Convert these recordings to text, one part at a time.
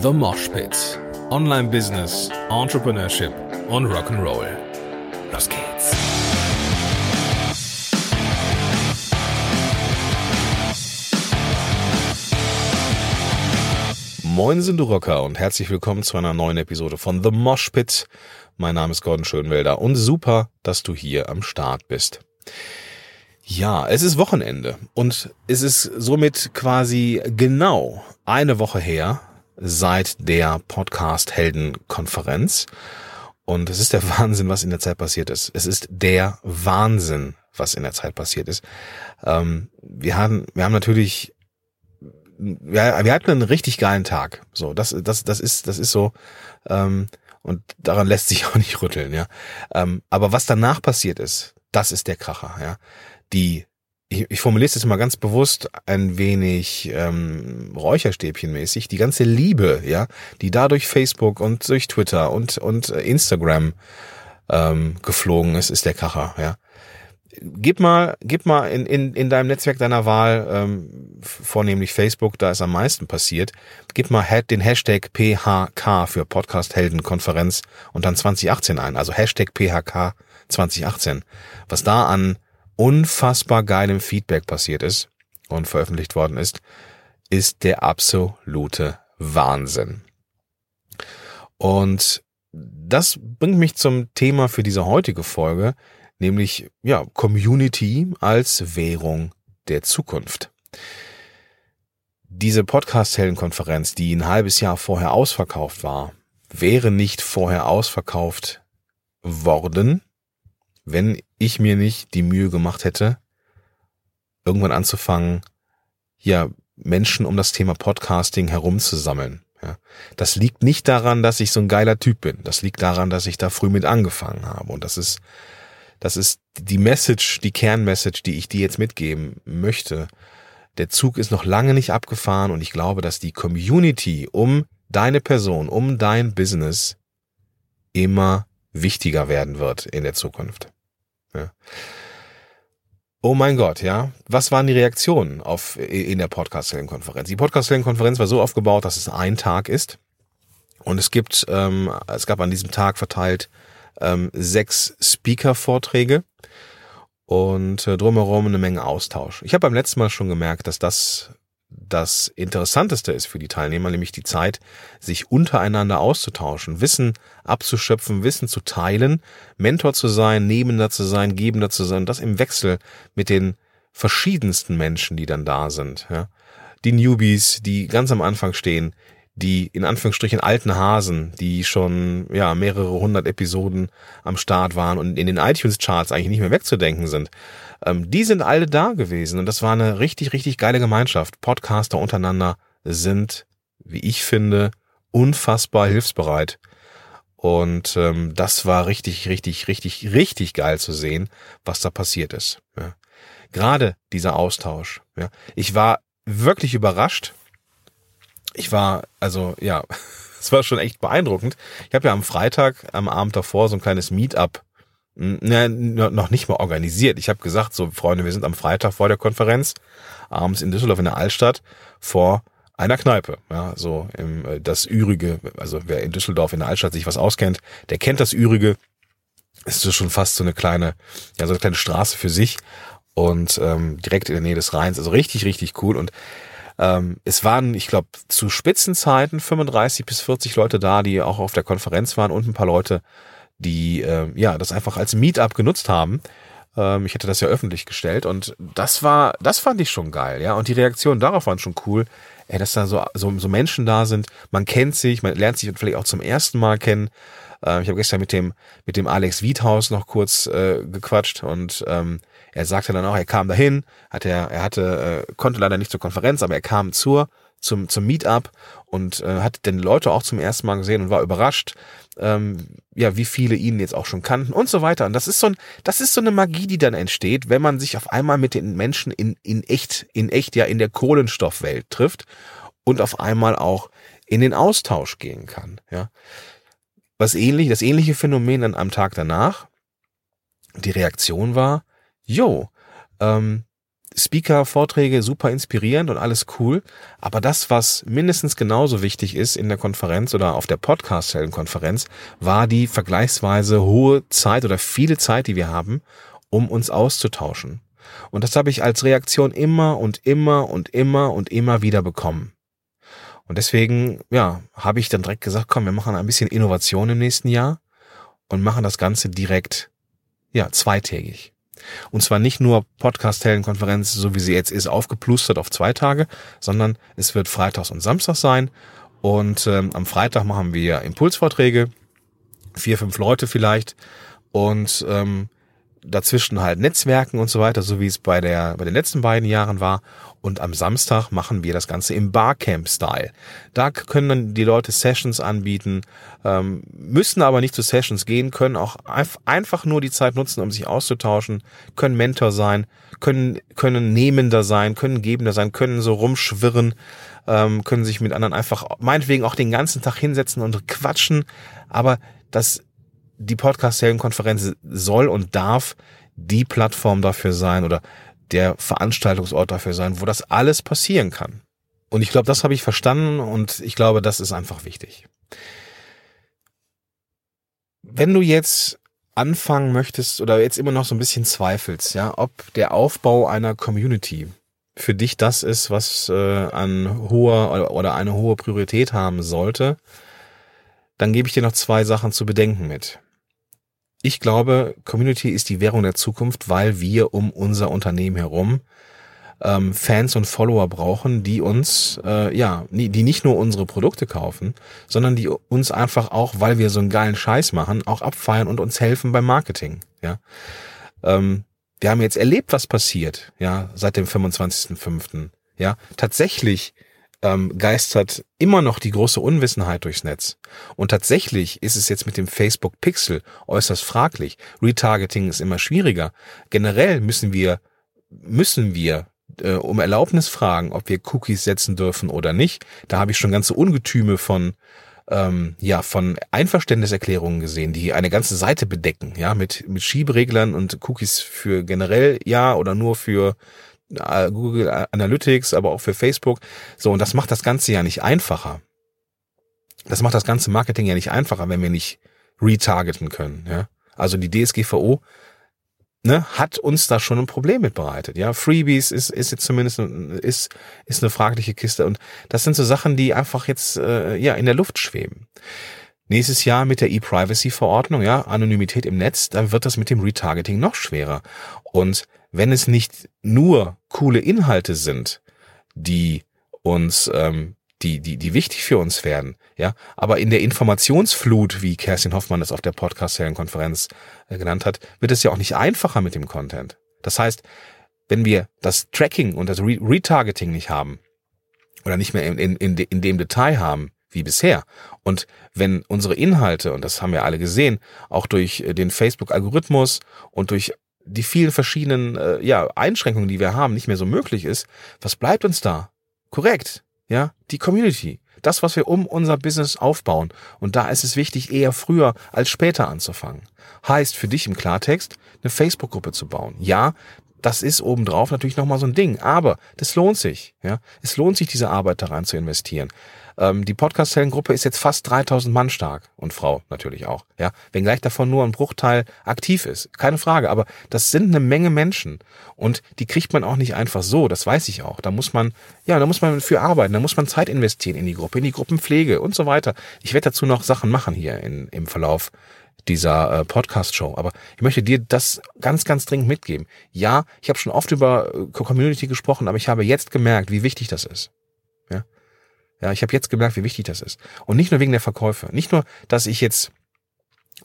The Mosh Pit. Online Business, Entrepreneurship und Rock'n'Roll. Los geht's. Moin sind du Rocker und herzlich willkommen zu einer neuen Episode von The Mosh Pit. Mein Name ist Gordon Schönwelder und super, dass du hier am Start bist. Ja, es ist Wochenende und es ist somit quasi genau eine Woche her seit der Podcast Helden Konferenz. Und es ist der Wahnsinn, was in der Zeit passiert ist. Es ist der Wahnsinn, was in der Zeit passiert ist. Ähm, wir haben, wir haben natürlich ja, wir hatten einen richtig geilen Tag. So, das, das, das ist, das ist so, ähm, und daran lässt sich auch nicht rütteln, ja. Ähm, aber was danach passiert ist, das ist der Kracher, ja. Die, ich, ich formuliere es jetzt mal ganz bewusst ein wenig ähm, Räucherstäbchenmäßig, die ganze Liebe, ja, die da durch Facebook und durch Twitter und, und Instagram ähm, geflogen ist, ist der Kracher, ja. Gib mal, gib mal in, in, in deinem Netzwerk deiner Wahl, ähm, vornehmlich Facebook, da ist am meisten passiert, gib mal den Hashtag PHK für Podcast Helden Konferenz und dann 2018 ein, also Hashtag PHK 2018. Was da an unfassbar geilem Feedback passiert ist und veröffentlicht worden ist, ist der absolute Wahnsinn. Und das bringt mich zum Thema für diese heutige Folge, nämlich ja, Community als Währung der Zukunft. Diese Podcast-Heldenkonferenz, die ein halbes Jahr vorher ausverkauft war, wäre nicht vorher ausverkauft worden, wenn ich mir nicht die Mühe gemacht hätte, irgendwann anzufangen, ja, Menschen um das Thema Podcasting herumzusammeln. Ja, das liegt nicht daran, dass ich so ein geiler Typ bin. Das liegt daran, dass ich da früh mit angefangen habe. Und das ist das ist die Message, die Kernmessage, die ich dir jetzt mitgeben möchte. Der Zug ist noch lange nicht abgefahren und ich glaube, dass die Community um deine Person, um dein Business immer wichtiger werden wird in der Zukunft. Ja. Oh mein Gott, ja. Was waren die Reaktionen auf, in der Podcast-Konferenz? Die Podcast-Konferenz war so aufgebaut, dass es ein Tag ist. Und es gibt, ähm, es gab an diesem Tag verteilt ähm, sechs Speaker-Vorträge und äh, drumherum eine Menge Austausch. Ich habe beim letzten Mal schon gemerkt, dass das das Interessanteste ist für die Teilnehmer, nämlich die Zeit, sich untereinander auszutauschen, Wissen abzuschöpfen, Wissen zu teilen, Mentor zu sein, Nehmender zu sein, Gebender zu sein, das im Wechsel mit den verschiedensten Menschen, die dann da sind. Ja. Die Newbies, die ganz am Anfang stehen, die in Anführungsstrichen alten Hasen, die schon ja mehrere hundert Episoden am Start waren und in den iTunes-Charts eigentlich nicht mehr wegzudenken sind, ähm, die sind alle da gewesen und das war eine richtig, richtig geile Gemeinschaft. Podcaster untereinander sind, wie ich finde, unfassbar hilfsbereit. Und ähm, das war richtig, richtig, richtig, richtig geil zu sehen, was da passiert ist. Ja. Gerade dieser Austausch. Ja. Ich war wirklich überrascht, ich war, also ja, es war schon echt beeindruckend. Ich habe ja am Freitag, am Abend davor, so ein kleines Meetup ne, noch nicht mal organisiert. Ich habe gesagt, so Freunde, wir sind am Freitag vor der Konferenz, abends in Düsseldorf in der Altstadt, vor einer Kneipe. Ja, so im, äh, das Ürige, also wer in Düsseldorf in der Altstadt sich was auskennt, der kennt das Ürige. ist so schon fast so eine kleine, ja, so eine kleine Straße für sich und ähm, direkt in der Nähe des Rheins. Also richtig, richtig cool. Und ähm, es waren, ich glaube, zu Spitzenzeiten 35 bis 40 Leute da, die auch auf der Konferenz waren und ein paar Leute, die äh, ja das einfach als Meetup genutzt haben. Ähm, ich hätte das ja öffentlich gestellt und das war, das fand ich schon geil, ja. Und die Reaktionen darauf waren schon cool. Ey, dass da so, so, so Menschen da sind, man kennt sich, man lernt sich vielleicht auch zum ersten Mal kennen. Äh, ich habe gestern mit dem, mit dem Alex Wiethaus noch kurz äh, gequatscht und ähm, er sagte dann auch, er kam dahin, hat er, er hatte, äh, konnte leider nicht zur Konferenz, aber er kam zur, zum, zum Meetup und äh, hat den Leute auch zum ersten Mal gesehen und war überrascht, ähm, ja, wie viele ihn jetzt auch schon kannten und so weiter. Und das ist so ein, das ist so eine Magie, die dann entsteht, wenn man sich auf einmal mit den Menschen in, in echt, in echt ja in der Kohlenstoffwelt trifft und auf einmal auch in den Austausch gehen kann, ja. Was ähnlich, das ähnliche Phänomen dann am Tag danach, die Reaktion war, jo, ähm, Speaker, Vorträge super inspirierend und alles cool. Aber das, was mindestens genauso wichtig ist in der Konferenz oder auf der Podcast-Konferenz, war die vergleichsweise hohe Zeit oder viele Zeit, die wir haben, um uns auszutauschen. Und das habe ich als Reaktion immer und immer und immer und immer wieder bekommen. Und deswegen, ja, habe ich dann direkt gesagt, komm, wir machen ein bisschen Innovation im nächsten Jahr und machen das Ganze direkt, ja, zweitägig. Und zwar nicht nur Podcast-Heldenkonferenz, so wie sie jetzt ist, aufgeplustert auf zwei Tage, sondern es wird Freitags und Samstags sein. Und ähm, am Freitag machen wir Impulsvorträge, vier, fünf Leute vielleicht. Und ähm, dazwischen halt Netzwerken und so weiter, so wie es bei der bei den letzten beiden Jahren war. Und am Samstag machen wir das Ganze im Barcamp-Style. Da können dann die Leute Sessions anbieten, ähm, müssen aber nicht zu Sessions gehen, können auch einfach nur die Zeit nutzen, um sich auszutauschen, können Mentor sein, können können Nehmender sein, können Gebender sein, können so rumschwirren, ähm, können sich mit anderen einfach meinetwegen auch den ganzen Tag hinsetzen und quatschen. Aber das die Podcast-Heldenkonferenz soll und darf die Plattform dafür sein oder der Veranstaltungsort dafür sein, wo das alles passieren kann. Und ich glaube, das habe ich verstanden und ich glaube, das ist einfach wichtig. Wenn du jetzt anfangen möchtest oder jetzt immer noch so ein bisschen zweifelst, ja, ob der Aufbau einer Community für dich das ist, was äh, an hoher oder eine hohe Priorität haben sollte, dann gebe ich dir noch zwei Sachen zu bedenken mit. Ich glaube, Community ist die Währung der Zukunft, weil wir um unser Unternehmen herum ähm, Fans und Follower brauchen, die uns, äh, ja, die nicht nur unsere Produkte kaufen, sondern die uns einfach auch, weil wir so einen geilen Scheiß machen, auch abfeiern und uns helfen beim Marketing. Ja, ähm, wir haben jetzt erlebt, was passiert, ja, seit dem 25.05. Ja, tatsächlich ähm, geistert immer noch die große Unwissenheit durchs Netz. Und tatsächlich ist es jetzt mit dem Facebook Pixel äußerst fraglich. Retargeting ist immer schwieriger. Generell müssen wir, müssen wir äh, um Erlaubnis fragen, ob wir Cookies setzen dürfen oder nicht. Da habe ich schon ganze Ungetüme von ähm, ja von Einverständniserklärungen gesehen, die eine ganze Seite bedecken, ja mit mit Schiebereglern und Cookies für generell ja oder nur für Google Analytics, aber auch für Facebook. So, und das macht das Ganze ja nicht einfacher. Das macht das ganze Marketing ja nicht einfacher, wenn wir nicht retargeten können. Ja? Also die DSGVO ne, hat uns da schon ein Problem mit bereitet. Ja, Freebies ist, ist jetzt zumindest ist, ist eine fragliche Kiste. Und das sind so Sachen, die einfach jetzt äh, ja in der Luft schweben. Nächstes Jahr mit der E-Privacy-Verordnung, ja, Anonymität im Netz, dann wird das mit dem Retargeting noch schwerer. Und wenn es nicht nur coole Inhalte sind, die uns, ähm, die, die, die wichtig für uns werden, ja, aber in der Informationsflut, wie Kerstin Hoffmann das auf der Podcast-Konferenz äh, genannt hat, wird es ja auch nicht einfacher mit dem Content. Das heißt, wenn wir das Tracking und das Re Retargeting nicht haben oder nicht mehr in, in, in, in dem Detail haben, wie bisher. Und wenn unsere Inhalte, und das haben wir alle gesehen, auch durch äh, den Facebook-Algorithmus und durch die vielen verschiedenen äh, ja, Einschränkungen, die wir haben, nicht mehr so möglich ist, was bleibt uns da? Korrekt, ja, die Community. Das, was wir um unser Business aufbauen. Und da ist es wichtig, eher früher als später anzufangen. Heißt für dich im Klartext, eine Facebook-Gruppe zu bauen. Ja, das ist obendrauf natürlich nochmal so ein Ding, aber das lohnt sich. Ja, es lohnt sich, diese Arbeit da rein zu investieren. Ähm, die Podcast-Zellengruppe ist jetzt fast 3000 Mann stark und Frau natürlich auch. Ja, wenngleich davon nur ein Bruchteil aktiv ist, keine Frage. Aber das sind eine Menge Menschen und die kriegt man auch nicht einfach so. Das weiß ich auch. Da muss man, ja, da muss man für arbeiten. Da muss man Zeit investieren in die Gruppe, in die Gruppenpflege und so weiter. Ich werde dazu noch Sachen machen hier in, im Verlauf dieser äh, Podcast-Show. Aber ich möchte dir das ganz, ganz dringend mitgeben. Ja, ich habe schon oft über äh, Community gesprochen, aber ich habe jetzt gemerkt, wie wichtig das ist. Ja, ich habe jetzt gemerkt, wie wichtig das ist. Und nicht nur wegen der Verkäufe. Nicht nur, dass ich jetzt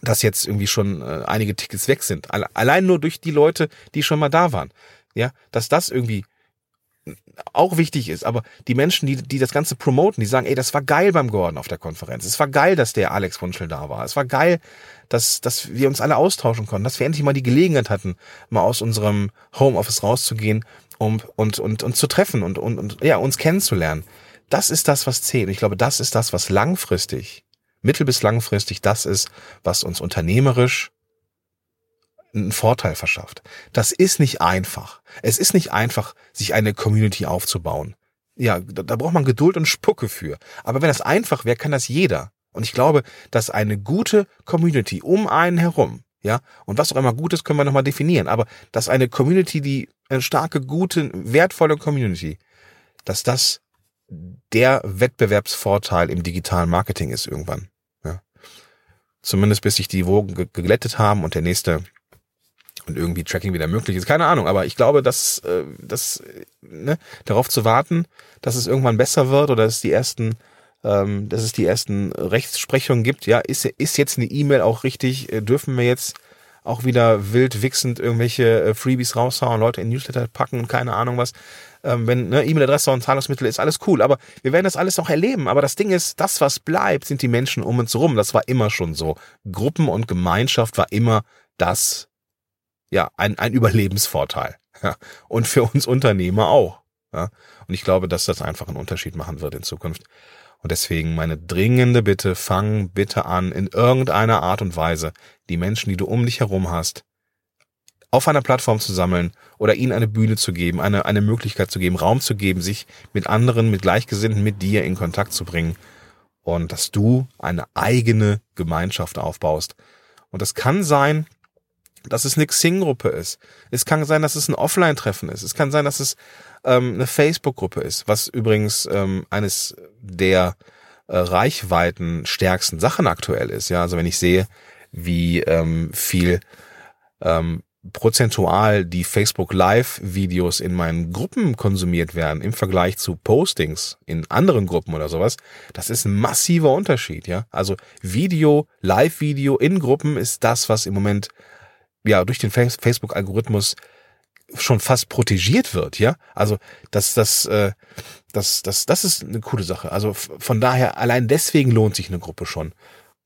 dass jetzt irgendwie schon äh, einige Tickets weg sind. Allein nur durch die Leute, die schon mal da waren. Ja, dass das irgendwie auch wichtig ist, aber die Menschen, die, die das Ganze promoten, die sagen, ey, das war geil beim Gordon auf der Konferenz. Es war geil, dass der Alex Wunschel da war. Es war geil, dass, dass wir uns alle austauschen konnten, dass wir endlich mal die Gelegenheit hatten, mal aus unserem Homeoffice rauszugehen um, und, und, und zu treffen und, und, und ja, uns kennenzulernen. Das ist das, was zählt. Ich glaube, das ist das, was langfristig, mittel- bis langfristig das ist, was uns unternehmerisch einen Vorteil verschafft. Das ist nicht einfach. Es ist nicht einfach, sich eine Community aufzubauen. Ja, da, braucht man Geduld und Spucke für. Aber wenn das einfach wäre, kann das jeder. Und ich glaube, dass eine gute Community um einen herum, ja, und was auch immer gut ist, können wir nochmal definieren, aber dass eine Community, die eine starke, gute, wertvolle Community, dass das der Wettbewerbsvorteil im digitalen Marketing ist irgendwann. Ja. Zumindest bis sich die Wogen geglättet haben und der nächste und irgendwie Tracking wieder möglich ist. Keine Ahnung, aber ich glaube, dass, äh, dass ne, darauf zu warten, dass es irgendwann besser wird oder dass es die ersten, ähm, dass es die ersten Rechtsprechungen gibt. Ja, ist, ist jetzt eine E-Mail auch richtig? Äh, dürfen wir jetzt auch wieder wild wichsend irgendwelche äh, Freebies raushauen, Leute in Newsletter packen und keine Ahnung was. Ähm, wenn ne, E-Mail-Adresse und Zahlungsmittel ist alles cool, aber wir werden das alles noch erleben. Aber das Ding ist, das, was bleibt, sind die Menschen um uns rum. Das war immer schon so. Gruppen und Gemeinschaft war immer das, ja, ein, ein Überlebensvorteil. Ja. Und für uns Unternehmer auch. Ja. Und ich glaube, dass das einfach einen Unterschied machen wird in Zukunft. Und deswegen meine dringende Bitte, fang bitte an, in irgendeiner Art und Weise die Menschen, die du um dich herum hast, auf einer Plattform zu sammeln oder ihnen eine Bühne zu geben, eine, eine Möglichkeit zu geben, Raum zu geben, sich mit anderen, mit Gleichgesinnten, mit dir in Kontakt zu bringen und dass du eine eigene Gemeinschaft aufbaust. Und das kann sein, dass es eine Xing-Gruppe ist. Es kann sein, dass es ein Offline-Treffen ist. Es kann sein, dass es ähm, eine Facebook-Gruppe ist, was übrigens ähm, eines der äh, Reichweiten stärksten Sachen aktuell ist. Ja, also wenn ich sehe, wie ähm, viel ähm, prozentual die Facebook Live Videos in meinen Gruppen konsumiert werden im Vergleich zu Postings in anderen Gruppen oder sowas, das ist ein massiver Unterschied, ja? Also Video, Live Video in Gruppen ist das, was im Moment ja durch den Facebook Algorithmus schon fast protegiert wird, ja? Also das das äh, das das das ist eine coole Sache. Also von daher allein deswegen lohnt sich eine Gruppe schon.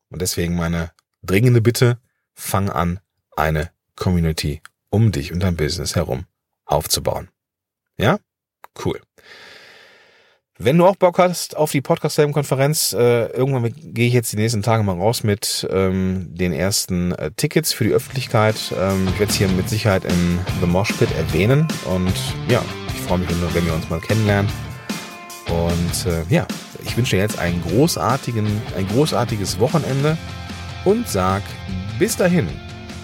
Und deswegen meine dringende Bitte, fang an eine Community um dich und dein Business herum aufzubauen. Ja? Cool. Wenn du auch Bock hast auf die Podcast-Konferenz, äh, irgendwann gehe ich jetzt die nächsten Tage mal raus mit ähm, den ersten äh, Tickets für die Öffentlichkeit. Ähm, ich werde es hier mit Sicherheit in The Mosh Pit erwähnen und ja, ich freue mich, wenn wir uns mal kennenlernen. Und äh, ja, ich wünsche dir jetzt einen großartigen, ein großartiges Wochenende und sag bis dahin,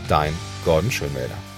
dein Gordon Schönwälder.